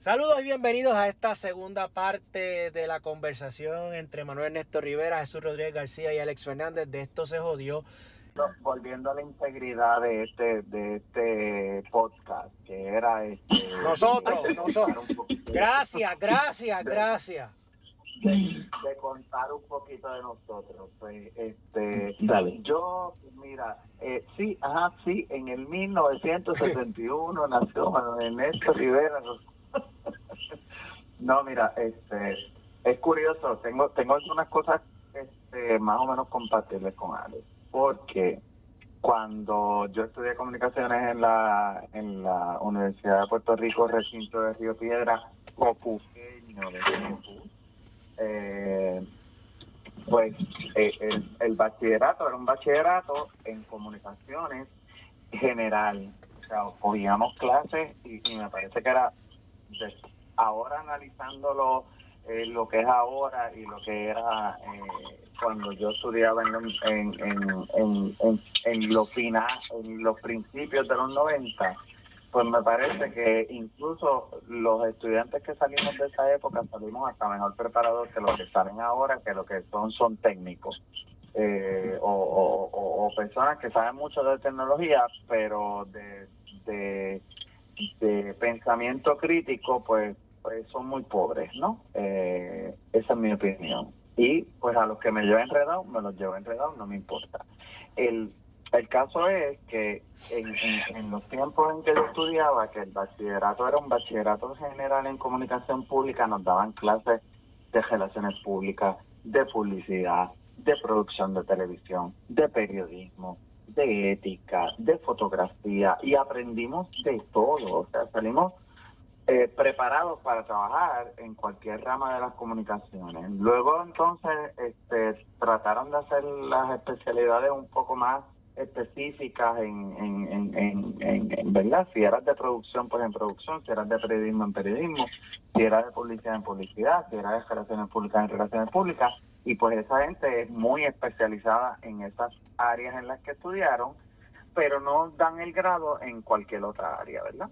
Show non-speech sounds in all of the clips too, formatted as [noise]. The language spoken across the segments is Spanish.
Saludos y bienvenidos a esta segunda parte de la conversación entre Manuel Ernesto Rivera, Jesús Rodríguez García y Alex Fernández. De esto se jodió. Volviendo a la integridad de este de este podcast, que era este, nosotros, nosotros. Gracias, gracias, gracias. De, contar un poquito de nosotros. Pues, este, yo, mira, eh, sí, ajá, sí, en el 1971 nació Manuel Ernesto Rivera, [laughs] no, mira, este, es curioso, tengo, tengo algunas cosas este, más o menos compatibles con Alex, porque cuando yo estudié comunicaciones en la, en la Universidad de Puerto Rico, recinto de Río Piedra, copuqueño de eh, pues eh, el, bachillerato era un bachillerato en comunicaciones general. O sea, cogíamos clases y me parece que era ahora analizándolo eh, lo que es ahora y lo que era eh, cuando yo estudiaba en, en, en, en, los en los principios de los 90, pues me parece que incluso los estudiantes que salimos de esa época salimos hasta mejor preparados que los que salen ahora, que lo que son son técnicos. Eh, o, personas que saben mucho de tecnología, pero de, de de pensamiento crítico, pues, pues son muy pobres, ¿no? Eh, esa es mi opinión. Y pues a los que me llevo enredado, me los llevo enredado, no me importa. El, el caso es que en, en, los tiempos en que yo estudiaba, que el bachillerato era un bachillerato general en comunicación pública, nos daban clases de relaciones públicas, de publicidad, de producción de televisión, de periodismo, de ética, de fotografía y aprendimos de todo. O sea, salimos eh, preparados para trabajar en cualquier rama de las comunicaciones. Luego entonces este, trataron de hacer las especialidades un poco más específicas en, en, en, en, verdad, si eras de producción, pues en producción, si eras de periodismo, en periodismo, si eras de publicidad, en publicidad, si eras de relaciones públicas, en relaciones públicas, y pues esa gente es muy especializada en esas áreas en las que estudiaron, pero no dan el grado en cualquier otra área, ¿verdad?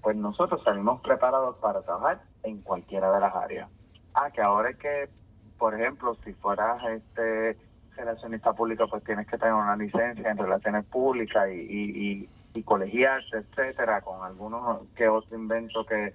Pues nosotros salimos preparados para trabajar en cualquiera de las áreas. Ah, que ahora es que, por ejemplo, si fueras este relacionista público, pues tienes que tener una licencia en relaciones públicas y, y, y, colegiarse, etcétera, con algunos que otro invento que,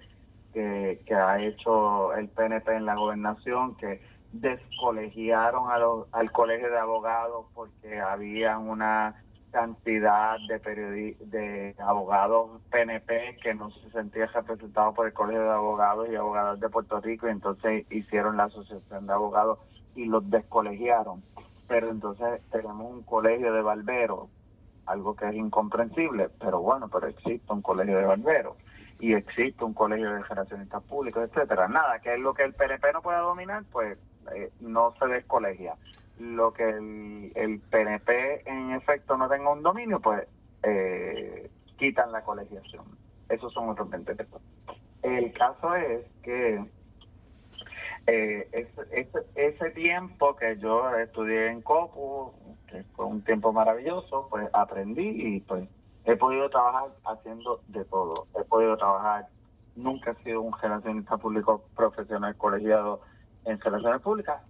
que ha hecho el PNP en la gobernación, que descolegiaron a los, al colegio de abogados porque había una cantidad de de abogados PNP que no se sentían representados por el colegio de abogados y abogados de Puerto Rico y entonces hicieron la asociación de abogados y los descolegiaron. Pero entonces tenemos un colegio de barberos algo que es incomprensible pero bueno pero existe un colegio de barberos y existe un colegio de generacionistas públicos etcétera. Nada que es lo que el PNP no puede dominar pues eh, no se descolegia. Lo que el, el, PNP en efecto no tenga un dominio, pues eh, quitan la colegiación. Esos son otros 20 pesos. El caso es que eh, ese, ese, tiempo que yo estudié en COPU, que fue un tiempo maravilloso, pues aprendí y pues he podido trabajar haciendo de todo. He podido trabajar, nunca he sido un generacionista público profesional colegiado en relaciones públicas,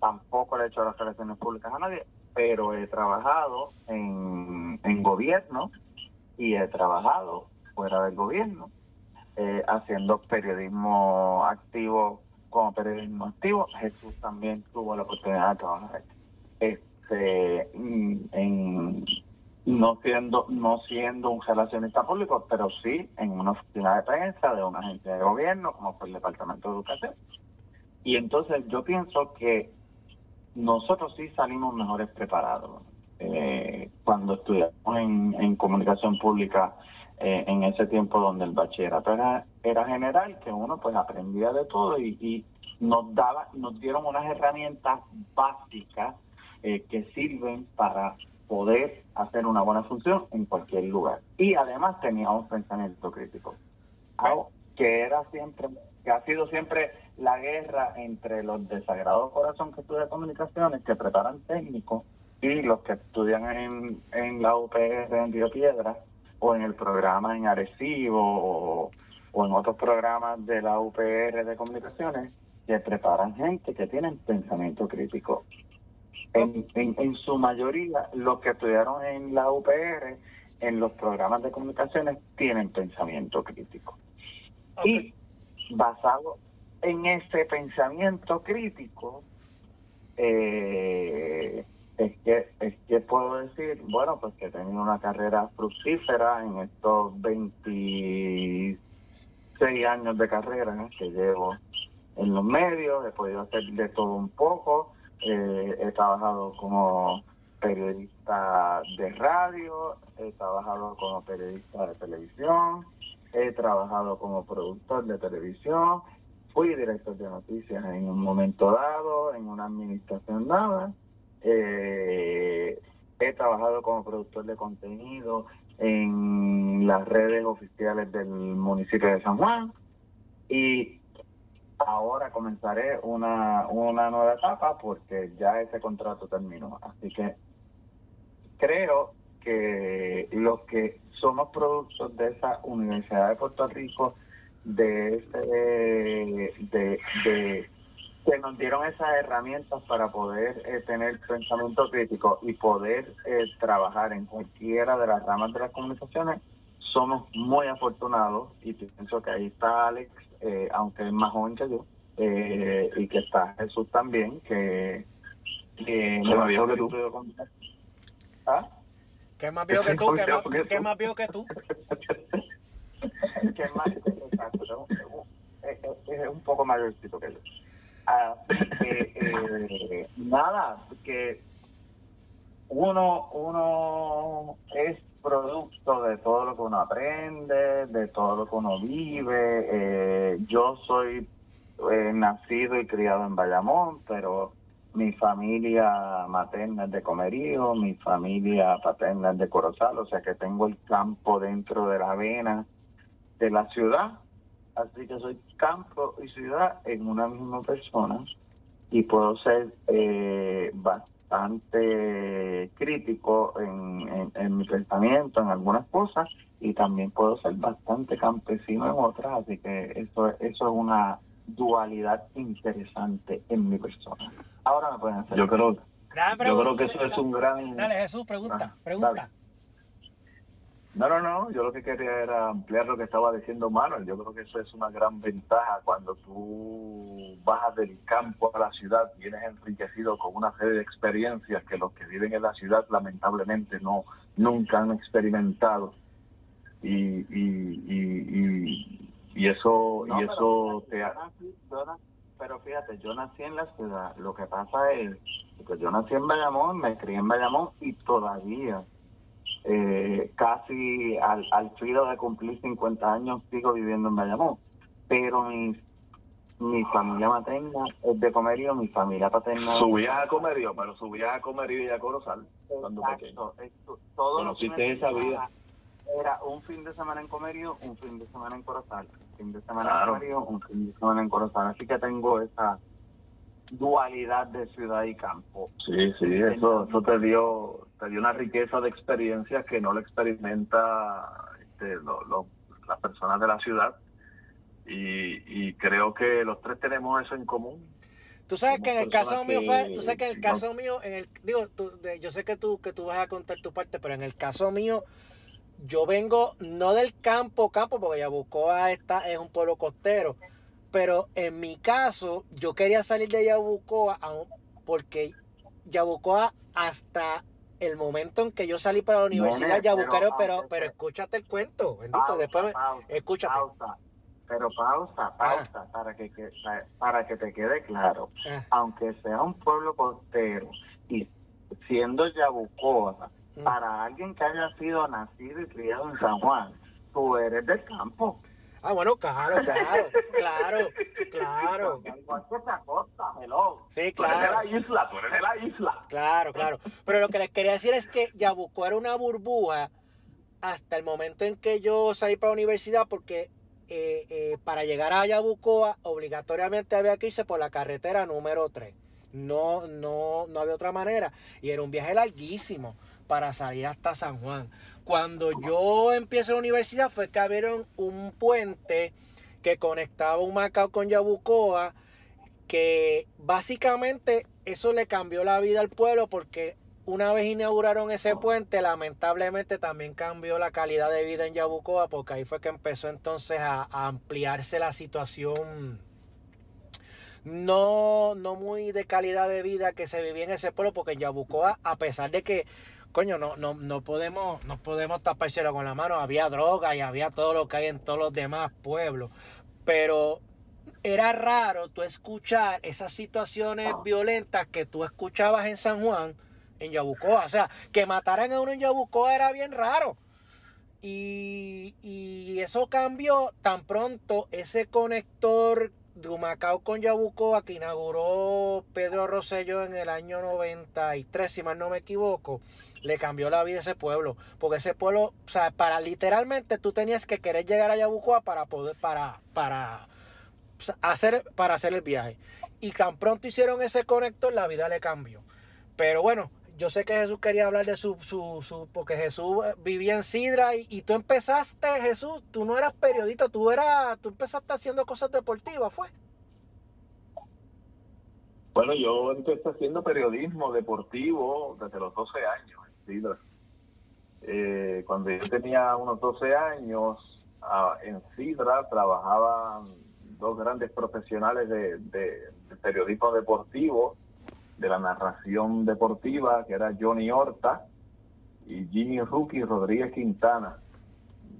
tampoco le he hecho las relaciones públicas a nadie, pero he trabajado en, en gobierno y he trabajado fuera del gobierno, eh, haciendo periodismo activo como periodismo activo. Jesús también tuvo la oportunidad de trabajar este, en, no siendo no siendo un relacionista público, pero sí en una oficina de prensa de una agencia de gobierno, como fue el Departamento de Educación. Y entonces yo pienso que nosotros sí salimos mejores preparados. Eh, cuando estudiamos en, comunicación pública eh, en ese tiempo donde el bachillerato era, general, que uno pues aprendía de todo y, nos daba, nos dieron unas herramientas básicas eh, que sirven para poder hacer una buena función en cualquier lugar. Y además teníamos pensamiento crítico, algo que era siempre, que ha sido siempre la guerra entre los desagrados corazón que estudian comunicaciones, que preparan técnicos, y los que estudian en, en la UPR en Río Piedra, o en el programa en Arecibo, o en otros programas de la UPR de comunicaciones que preparan gente que tienen pensamiento crítico. En, en, su mayoría, los que estudiaron en la UPR, en los programas de comunicaciones, tienen pensamiento crítico. Y basado en ese pensamiento crítico, eh, es que es que puedo decir, bueno, pues que he tenido una carrera fructífera en estos 26 años de carrera que llevo en los medios, he podido hacer de todo un poco, eh, he trabajado como periodista de radio, he trabajado como periodista de televisión, he trabajado como productor de televisión, fui director de noticias en un momento dado, en una administración dada, eh, he trabajado como productor de contenido en las redes oficiales del municipio de San Juan y ahora comenzaré una, una nueva etapa porque ya ese contrato terminó. Así que creo que los que somos productos de esa Universidad de Puerto Rico, de ese, de, de que nos dieron esas herramientas para poder eh, tener pensamiento crítico y poder eh, trabajar en cualquiera de las ramas de las comunicaciones, somos muy afortunados y pienso que ahí está Alex, eh, aunque es más joven que yo, y que está Jesús también, que, que más viejo que tú. ¿Ah? ¿Qué más viejo que tú? [laughs] ¿Qué más, viejo que tú? ¿Qué más? Poco mayorcito que yo. Así que, eh, nada, que uno, uno es producto de todo lo que uno aprende, de todo lo que uno vive. Eh, yo soy eh, nacido y criado en Bayamón, pero mi familia materna es de Comerío, mi familia paterna es de Corozal, o sea que tengo el campo dentro de la vena de la ciudad Así que soy campo y ciudad en una misma persona y puedo ser eh, bastante crítico en, mi pensamiento en algunas cosas y también puedo ser bastante campesino en otras, así que eso, eso es una dualidad interesante en mi persona. Ahora me pueden hacer. Yo creo, yo creo que eso es un gran. Dale, Jesús, pregunta, ah, pregunta. No, no, no, yo lo que quería era ampliar lo que estaba diciendo Manuel. Yo creo que eso es una gran ventaja cuando tú bajas del campo a la ciudad, vienes enriquecido con una serie de experiencias que los que viven en la ciudad lamentablemente no nunca han experimentado. Y, y, y, y, eso, y eso te pero fíjate, yo nací en la ciudad. Lo que pasa es que yo nací en Bayamón, me crié en Bayamón y todavía eh, casi al, al filo de cumplir 50 años sigo viviendo en Bayamón, pero mi, mi familia materna es de Comerío, mi familia paterna... Subías a Comerío, pero subías a Comerío y a Corozal cuando pequeño. todo lo que esa vida. Era un fin de semana en Comerío, un fin de semana en Corozal, un fin de semana en Comerío, un fin de semana en Corozal. Así que tengo esa dualidad de ciudad y campo. Sí, sí, eso, eso te dio te dio una riqueza de experiencias que no lo experimenta este, las personas de la ciudad y, creo que los tres tenemos eso en común. Tú sabes que en el caso mío fue, tú sabes que en el caso mío, en el, digo, yo sé que tú, que tú vas a contar tu parte, pero en el caso mío, yo vengo no del campo, campo, porque Yabucoa está, es un pueblo costero, pero en mi caso, yo quería salir de Yabucoa porque Yabucoa hasta el momento en que yo salí para la universidad ya buscaron, pero, pero, escúchate el cuento, bendito, después escúchate. pero pausa, ah. pausa, para que, para que te quede claro. Ah. Aunque sea un pueblo costero y siendo Yabucoa, mm. para alguien que haya sido nacido y criado en San Juan, tú eres del campo. Ah, bueno, claro, claro, claro, claro. Sí, claro. Tú eres de la isla, tú eres de la isla. Claro, claro. Pero lo que les quería decir es que Yabucoa era una burbuja hasta el momento en que yo salí para la universidad porque eh, eh, para llegar a Yabucoa obligatoriamente había que irse por la carretera número 3. No, no, no había otra manera. Y era un viaje larguísimo para salir hasta San Juan. Cuando yo empiezo la universidad fue que abrieron un puente que conectaba un Macao con Yabucoa, que básicamente eso le cambió la vida al pueblo porque una vez inauguraron ese puente, lamentablemente también cambió la calidad de vida en Yabucoa, porque ahí fue que empezó entonces a, ampliarse la situación no, no muy de calidad de vida que se vivía en ese pueblo, porque en Yabucoa, a pesar de que, coño, no, no, no podemos, no podemos tapárselo con la mano, había droga y había todo lo que hay en todos los demás pueblos, pero era raro tú escuchar esas situaciones violentas que tú escuchabas en San Juan, en Yabucoa. O sea, que mataran a uno en Yabucoa era bien raro. Y, y eso cambió tan pronto ese conector de Humacao con Yabucoa que inauguró Pedro Rosselló en el año 93, si mal no me equivoco, le cambió la vida a ese pueblo. Porque ese pueblo, o sea, para literalmente tú tenías que querer llegar a Yabucoa para poder, para, para hacer, para hacer el viaje. Y tan pronto hicieron ese conector, la vida le cambió. Pero bueno, yo sé que Jesús quería hablar de su, su, su porque Jesús vivía en Sidra y, tú empezaste, Jesús, tú no eras periodista, tú eras, tú empezaste haciendo cosas deportivas, ¿fue? Bueno, yo empecé haciendo periodismo deportivo desde los 12 años en Sidra. Eh, cuando yo tenía unos 12 años, en Sidra trabajaban dos grandes profesionales de, de periodismo deportivo de la narración deportiva, que era Johnny Horta y Jimmy Rookie Rodríguez Quintana.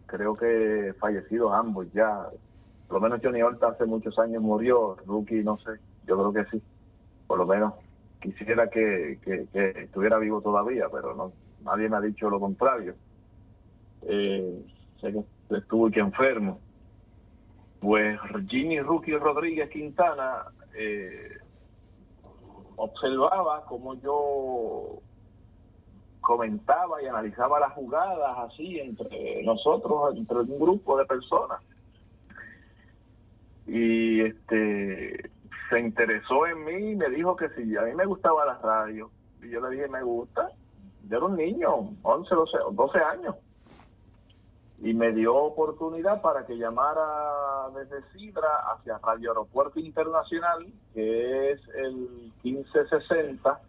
Creo que fallecidos ambos ya. Por lo menos Johnny Horta hace muchos años murió, Rookie no sé, yo creo que sí. Por lo menos quisiera que, estuviera vivo todavía, pero no nadie me ha dicho lo contrario. Eh, sé que estuvo aquí enfermo. Pues Jimmy Rookie Rodríguez Quintana eh, observaba como yo comentaba y analizaba las jugadas así entre nosotros, entre un grupo de personas. Y este se interesó en mí y me dijo que si a mí me gustaba la radio. Y yo le dije, me gusta. Yo era un niño, 11, 12, 12 años y me dio oportunidad para que llamara desde Sidra hacia Radio Aeropuerto Internacional, que es el 1560.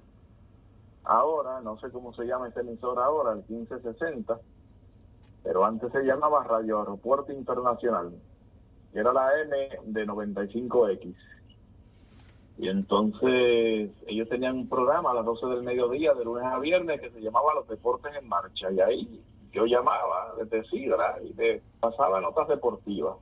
Ahora, no sé cómo se llama esta emisora ahora, el 1560, pero antes se llamaba Radio Aeropuerto Internacional, que era la M de 95X. Y entonces ellos tenían un programa a las 12 del mediodía, de lunes a viernes, que se llamaba Los Deportes en Marcha. Y ahí yo llamaba desde Sidra y me pasaba notas deportivas.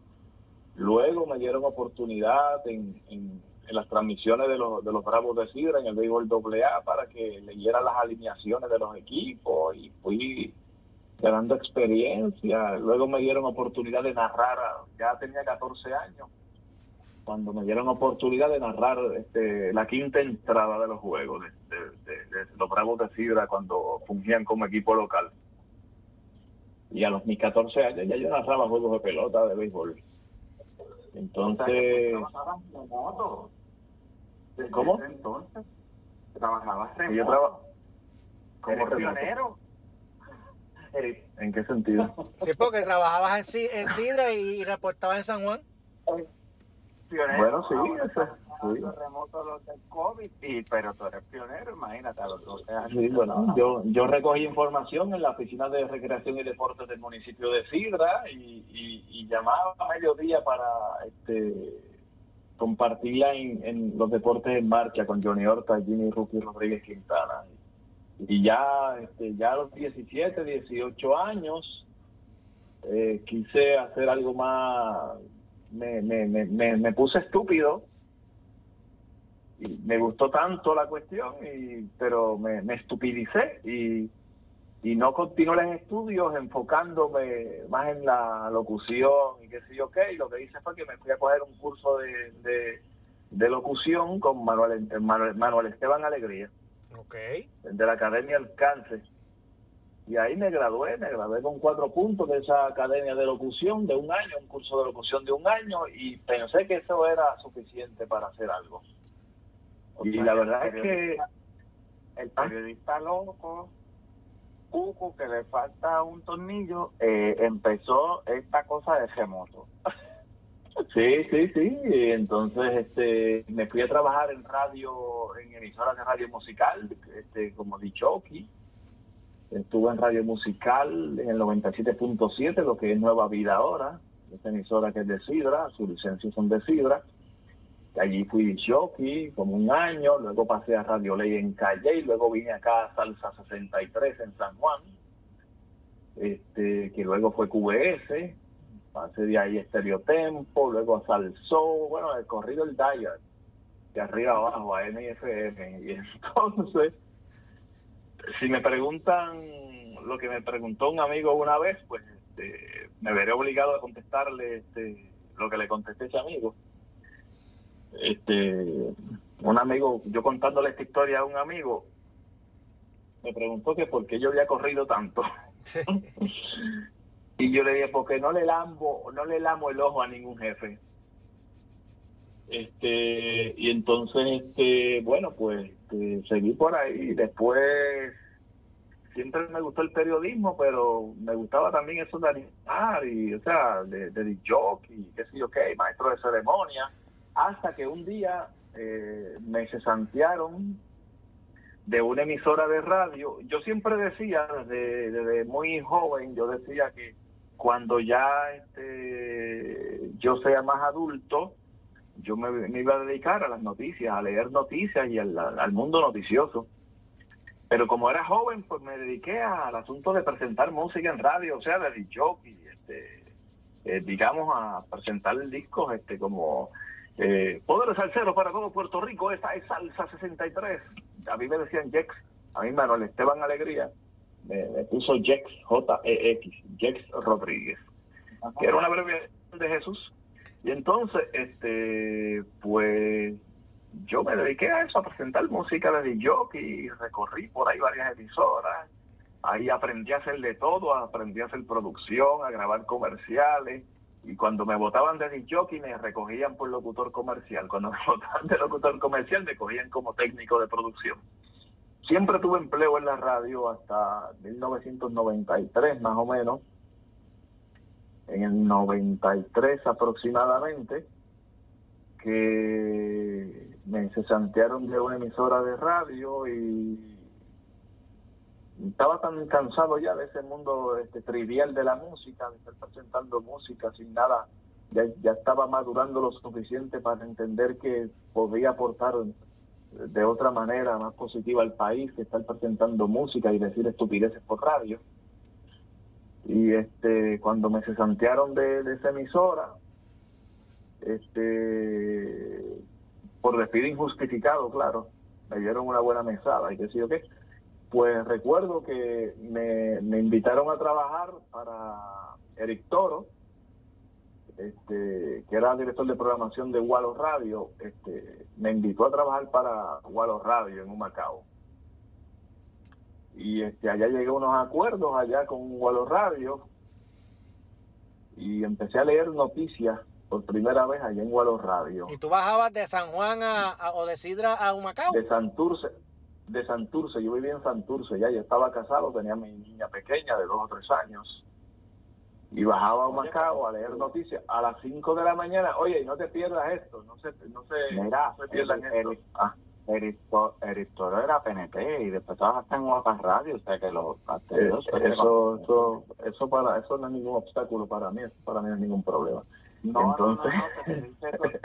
Luego me dieron oportunidad en, las transmisiones de los, de los Bravos de Sidra en el béisbol AA para que leyera las alineaciones de los equipos y fui ganando experiencia. Luego me dieron oportunidad de narrar, ya tenía 14 años, cuando me dieron oportunidad de narrar este, la quinta entrada de los juegos de, de los Bravos de Sidra cuando fungían como equipo local. Y a los mis 14 años ya yo narraba juegos de pelota, de béisbol. Entonces... ¿Cómo? Entonces, trabajabas remoto. Yo traba... como pionero. ¿En qué sentido? [laughs] Sí, porque trabajabas en, en Sidra y reportabas en San Juan. Pionero. Bueno, sí, eso remoto los del COVID, y, pero tú eres pionero, imagínate, a los 12 años. Sí, bueno, yo, yo recogí información en la oficina de recreación y deportes del municipio de Sidra y, llamaba a mediodía para este compartirla en, los deportes en marcha con Johnny Horta, Jimmy Rookie Rodríguez Quintana. Y ya, este, ya a los 17, 18 años, eh, quise hacer algo más, me, me, me, me puse estúpido y me gustó tanto la cuestión, y, pero me, estupidicé y, y no continué en estudios enfocándome más en la locución y qué sé yo qué. Y lo que hice fue que me fui a coger un curso de, de, locución con Manuel, Manuel, Esteban Alegría. Okay. De la Academia Alcance. Y ahí me gradué, me gradué con cuatro puntos de esa academia de locución de un año, un curso de locución de un año, y pensé que eso era suficiente para hacer algo y la verdad es que el periodista loco cuco que le falta un tornillo, eh, empezó esta cosa de remoto. Sí, sí, sí. Entonces, este, me fui a trabajar en radio, en emisoras de radio musical, este, como Dichoki. Estuve en radio musical en el 97.7, lo que es Nueva Vida ahora. Esta emisora que es de Sidra, sus licencias son de Sidra. Allí fui jockey como un año, luego pasé a Radio Ley en Calle y luego vine acá a Salsa 63 en San Juan, este, que luego fue QS, pasé de ahí a Estereotempo, luego a Salsó, bueno, he corrido el Dyer, de arriba abajo a NFM. Y [laughs] entonces, si me preguntan lo que me preguntó un amigo una vez, pues este, me veré obligado a contestarle este, lo que le contesté ese amigo este, un amigo, yo contándole esta historia a un amigo, me preguntó que por qué yo había corrido tanto. [laughs] y yo le dije, porque no le lambo, no le lamo el ojo a ningún jefe. Este, y entonces, este, bueno, pues este, seguí por ahí. Después, siempre me gustó el periodismo, pero me gustaba también eso de animar y, o sea, de, de jockey, qué sé yo qué, maestro de ceremonia hasta que un día eh, me cesantearon de una emisora de radio. Yo siempre decía, desde, muy joven, yo decía que cuando ya este, yo sea más adulto, yo me, iba a dedicar a las noticias, a leer noticias y al, mundo noticioso. Pero como era joven, pues me dediqué al asunto de presentar música en radio, o sea, de jockey, este, eh, digamos, a presentar discos este, como eh, Poder Salsero para todo Puerto Rico, esta es Salsa 63. A mí me decían Jex, a mí Manuel Esteban Alegría me, puso Jex, J-E-X, Jex Rodríguez, que era una abreviación de Jesús. Y entonces, este, pues yo me dediqué a eso, a presentar música de jockey, recorrí por ahí varias emisoras, ahí aprendí a hacer de todo, aprendí a hacer producción, a grabar comerciales, y cuando me votaban de jockey me recogían por locutor comercial. Cuando me [laughs] votaban de locutor comercial me cogían como técnico de producción. Siempre tuve empleo en la radio hasta 1993 más o menos. En el 93 aproximadamente, que me cesantearon de una emisora de radio y estaba tan cansado ya de ese mundo este, trivial de la música, de estar presentando música sin nada, ya, ya estaba madurando lo suficiente para entender que podía aportar de otra manera más positiva al país que estar presentando música y decir estupideces por radio. Y este cuando me cesantearon de, de esa emisora, este por despido injustificado, claro, me dieron una buena mesada y qué sé yo qué pues recuerdo que me, invitaron a trabajar para Eric Toro, este, que era director de programación de Wallo Radio, este, me invitó a trabajar para Wallo Radio en Humacao. Y este, allá llegué a unos acuerdos allá con Wallo Radio y empecé a leer noticias por primera vez allá en Wallo Radio. ¿Y tú bajabas de San Juan a, o de Sidra a Humacao? De Santurce, de Santurce, yo vivía en Santurce, ya yo estaba casado, tenía mi niña pequeña de dos o tres años, y bajaba a Macao a leer noticias a las 5 de la mañana, oye, no te pierdas esto, no se, no se, Mira, no pierdan esto. Ah. Eric, Toro era PNP y después trabajaste en otras Radio, o sea que lo eh, eso, eso, eso, para, eso no es ningún obstáculo para mí, eso para mí no es ningún problema. No, Entonces... no, no, te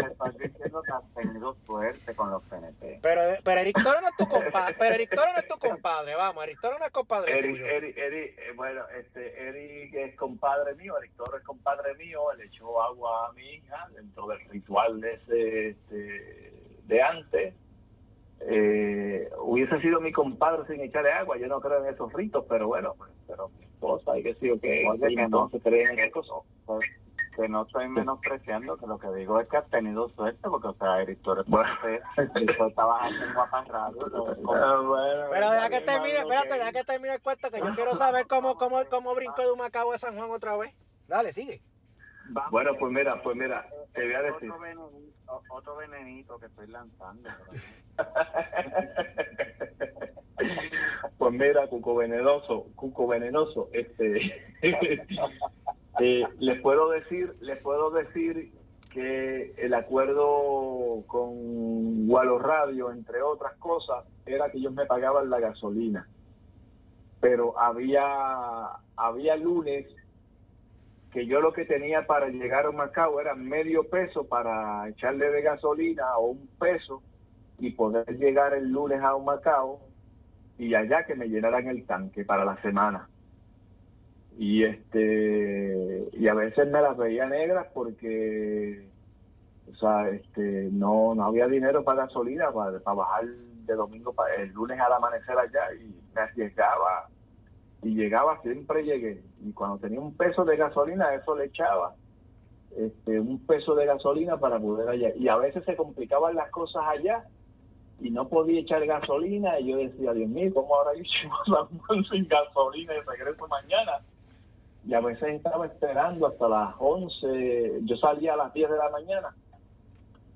estoy diciendo que has tenido suerte con los PNP. Pero, pero Eric Toro no es tu compadre, pero Eric Toro no es tu compadre, vamos, Eric Toro no es compadre Eric, tuyo. Eric, Eric, eh, bueno, este, Eric es compadre mío, Eric Toro es compadre mío, le echó agua a mi hija dentro del ritual de ese, este, de antes. Eh, hubiese sido mi compadre sin echarle agua, yo no creo en esos ritos, pero bueno, pues, pero mi esposa y que sí o que, Oye, que no se creen en eso que no estoy menospreciando, que lo que digo es que has tenido suerte, porque, o sea, Eric Torres, bueno. estaba en Guapas Radio. [laughs] Ah, Pero deja que termine, espérate, deja que termine el cuento, que yo quiero saber cómo, cómo, cómo brincó de un Macao a San Juan otra vez. Dale, sigue. bueno, pues mira, pues mira, te voy a decir. Otro venenito, otro venenito que estoy lanzando. [laughs] Pues mira, Cuco Venenoso, Cuco Venenoso, este, [laughs] eh, les puedo decir, les puedo decir que el acuerdo con Gualo Radio, entre otras cosas, era que ellos me pagaban la gasolina. Pero había, había lunes que yo lo que tenía para llegar a Macao era medio peso para echarle de gasolina o un peso y poder llegar el lunes a Macao y allá que me llenaran el tanque para la semana. Y este y a veces me las veía negras porque o sea, este no no había dinero para gasolina para, bajar de domingo para el lunes al amanecer allá y me arriesgaba y llegaba, siempre llegué. Y cuando tenía un peso de gasolina, eso le echaba este, un peso de gasolina para poder allá. Y a veces se complicaban las cosas allá y no podía echar gasolina. Y yo decía, Dios mío, ¿cómo ahora yo llevo sin gasolina y regreso mañana? Y a veces estaba esperando hasta las 11. Yo salía a las 10 de la mañana,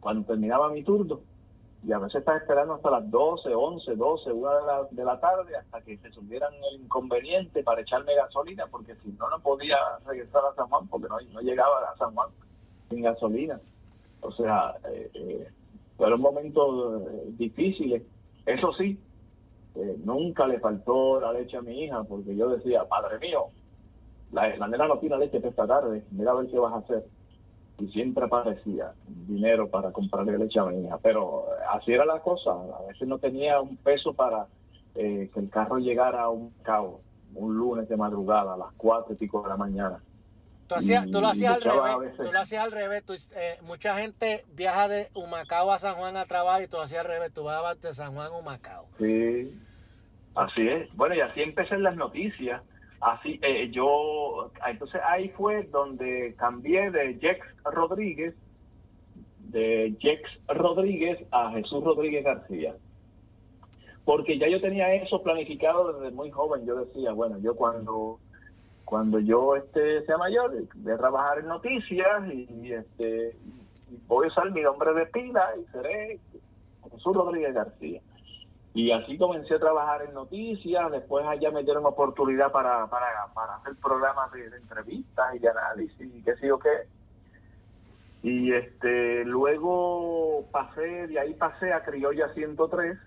cuando terminaba mi turno y a veces estaba esperando hasta las 12, 11, 12, 1 de la, de la tarde hasta que se subieran el inconveniente para echarme gasolina, porque si no, no podía regresar a San Juan, porque no, no llegaba a San Juan sin gasolina. O sea, eh, eh, fueron momentos eh, difíciles. Eso sí, nunca le faltó la leche a mi hija, porque yo decía, padre mío, la, la nena no tiene leche esta tarde, mira a ver qué vas a hacer y siempre aparecía dinero para comprarle leche a mi hija. Pero así era la cosa, a veces no tenía un peso para eh, que el carro llegara a un cabo, un lunes de madrugada a las cuatro y pico de la mañana. Tú, hacías, tú lo hacías al revés, tú lo hacías al revés. Tú, eh, mucha gente viaja de Humacao a San Juan a trabajar y tú lo hacías al revés, tú vas de San Juan a Humacao. Sí, así es. Bueno, y así empecé en las noticias Así, eh, yo, entonces ahí fue donde cambié de Jex Rodríguez, de Jex Rodríguez a Jesús Rodríguez García. Porque ya yo tenía eso planificado desde muy joven. Yo decía, bueno, yo cuando cuando yo este sea mayor, voy a trabajar en noticias y, este voy a usar mi nombre de pila y seré Jesús Rodríguez García. Y así comencé a trabajar en noticias, después allá me dieron oportunidad para, para, para hacer programas de, entrevistas y de análisis y qué sé yo qué. Y este luego pasé, de ahí pasé a Criolla 103,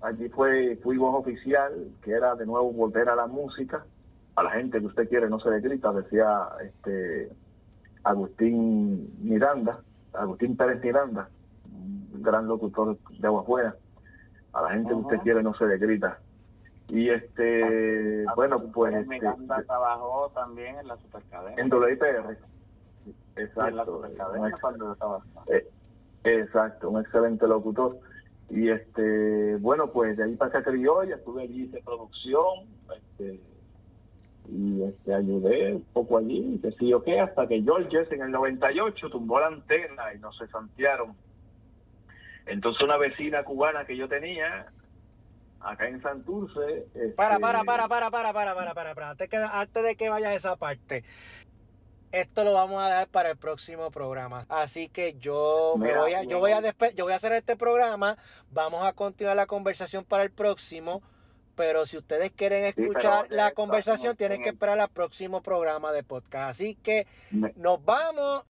allí fue, fui voz oficial, que era de nuevo volver a la música, a la gente que usted quiere no se le grita, decía este Agustín Miranda, Agustín Pérez Miranda, un gran locutor de Aguafuera a la gente que usted quiere no se le grita. Y este, bueno, pues... Este, trabajó también en la supercadena. En WIPR. Exacto. Eh, exacto, un excelente locutor. Y este, bueno, pues de ahí pasé a Criolla, estuve allí de producción, este, y este, ayudé un poco allí, o qué, hasta que Georges en el 98 tumbó la antena y nos santearon entonces una vecina cubana que yo tenía acá en Santurce... Para, para, para, para, para, para, para, para, para, antes, que, antes de que vaya a esa parte. Esto lo vamos a dar para el próximo programa. Así que yo me voy a, yo voy a yo voy a hacer este programa. Vamos a continuar la conversación para el próximo. Pero si ustedes quieren escuchar la conversación, tienen que esperar al próximo programa de podcast. Así que nos vamos